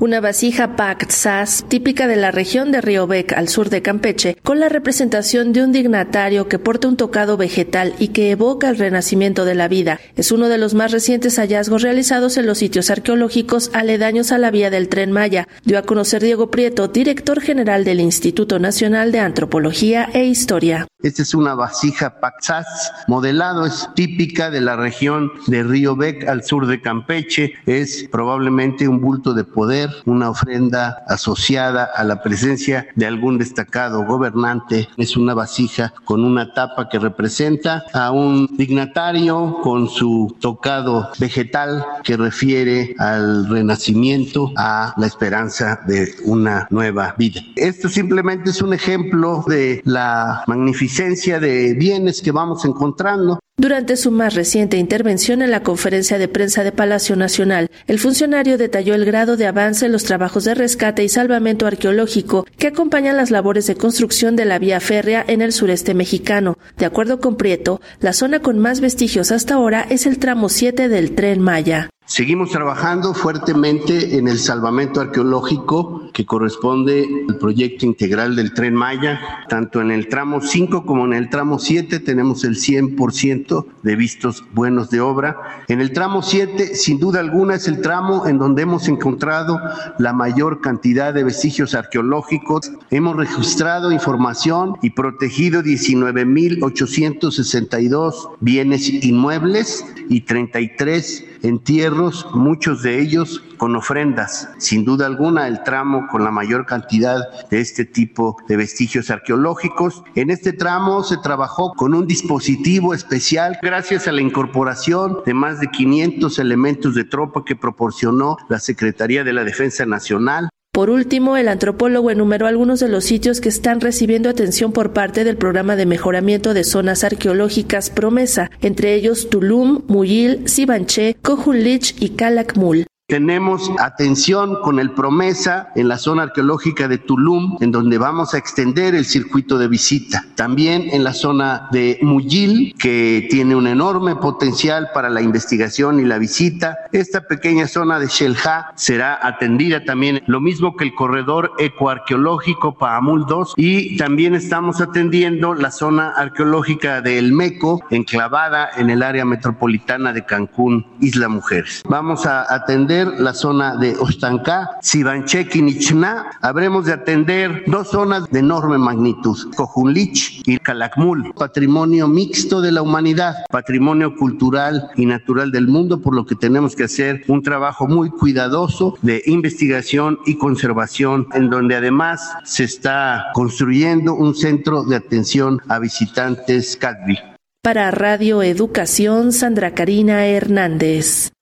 Una vasija Sas, típica de la región de Río Bec al sur de Campeche, con la representación de un dignatario que porta un tocado vegetal y que evoca el renacimiento de la vida. Es uno de los más recientes hallazgos realizados en los sitios arqueológicos aledaños a la vía del tren Maya, dio a conocer Diego Prieto, director general del Instituto Nacional de Antropología e Historia. Esta es una vasija Paxas, modelado, es típica de la región de Río Bec al sur de Campeche, es probablemente un bulto de poder, una ofrenda asociada a la presencia de algún destacado gobernante, es una vasija con una tapa que representa a un dignatario con su tocado vegetal que refiere al renacimiento, a la esperanza de una nueva vida. Esto simplemente es un ejemplo de la magnificencia de bienes que vamos encontrando. Durante su más reciente intervención en la conferencia de prensa de Palacio Nacional, el funcionario detalló el grado de avance en los trabajos de rescate y salvamento arqueológico que acompañan las labores de construcción de la vía férrea en el sureste mexicano. De acuerdo con Prieto, la zona con más vestigios hasta ahora es el tramo 7 del tren Maya. Seguimos trabajando fuertemente en el salvamento arqueológico que corresponde al proyecto integral del tren Maya. Tanto en el tramo 5 como en el tramo 7 tenemos el 100% de vistos buenos de obra. En el tramo 7, sin duda alguna, es el tramo en donde hemos encontrado la mayor cantidad de vestigios arqueológicos. Hemos registrado información y protegido 19.862 bienes inmuebles y 33 entierros, muchos de ellos con ofrendas. Sin duda alguna, el tramo con la mayor cantidad de este tipo de vestigios arqueológicos. En este tramo se trabajó con un dispositivo especial gracias a la incorporación de más de 500 elementos de tropa que proporcionó la Secretaría de la Defensa Nacional. Por último, el antropólogo enumeró algunos de los sitios que están recibiendo atención por parte del programa de mejoramiento de zonas arqueológicas Promesa, entre ellos Tulum, Muyil, Sibanché, Cojulich y Calakmul. Tenemos atención con el Promesa en la zona arqueológica de Tulum, en donde vamos a extender el circuito de visita. También en la zona de Muyil, que tiene un enorme potencial para la investigación y la visita. Esta pequeña zona de Shelha será atendida también, lo mismo que el corredor ecoarqueológico Paamul 2. Y también estamos atendiendo la zona arqueológica de El Meco, enclavada en el área metropolitana de Cancún, Isla Mujeres. Vamos a atender la zona de Ostancá, Sibanchek y Nichná. Habremos de atender dos zonas de enorme magnitud, Cojunlich y Calakmul, patrimonio mixto de la humanidad, patrimonio cultural y natural del mundo, por lo que tenemos que hacer un trabajo muy cuidadoso de investigación y conservación, en donde además se está construyendo un centro de atención a visitantes CADVI. Para Radio Educación, Sandra Karina Hernández.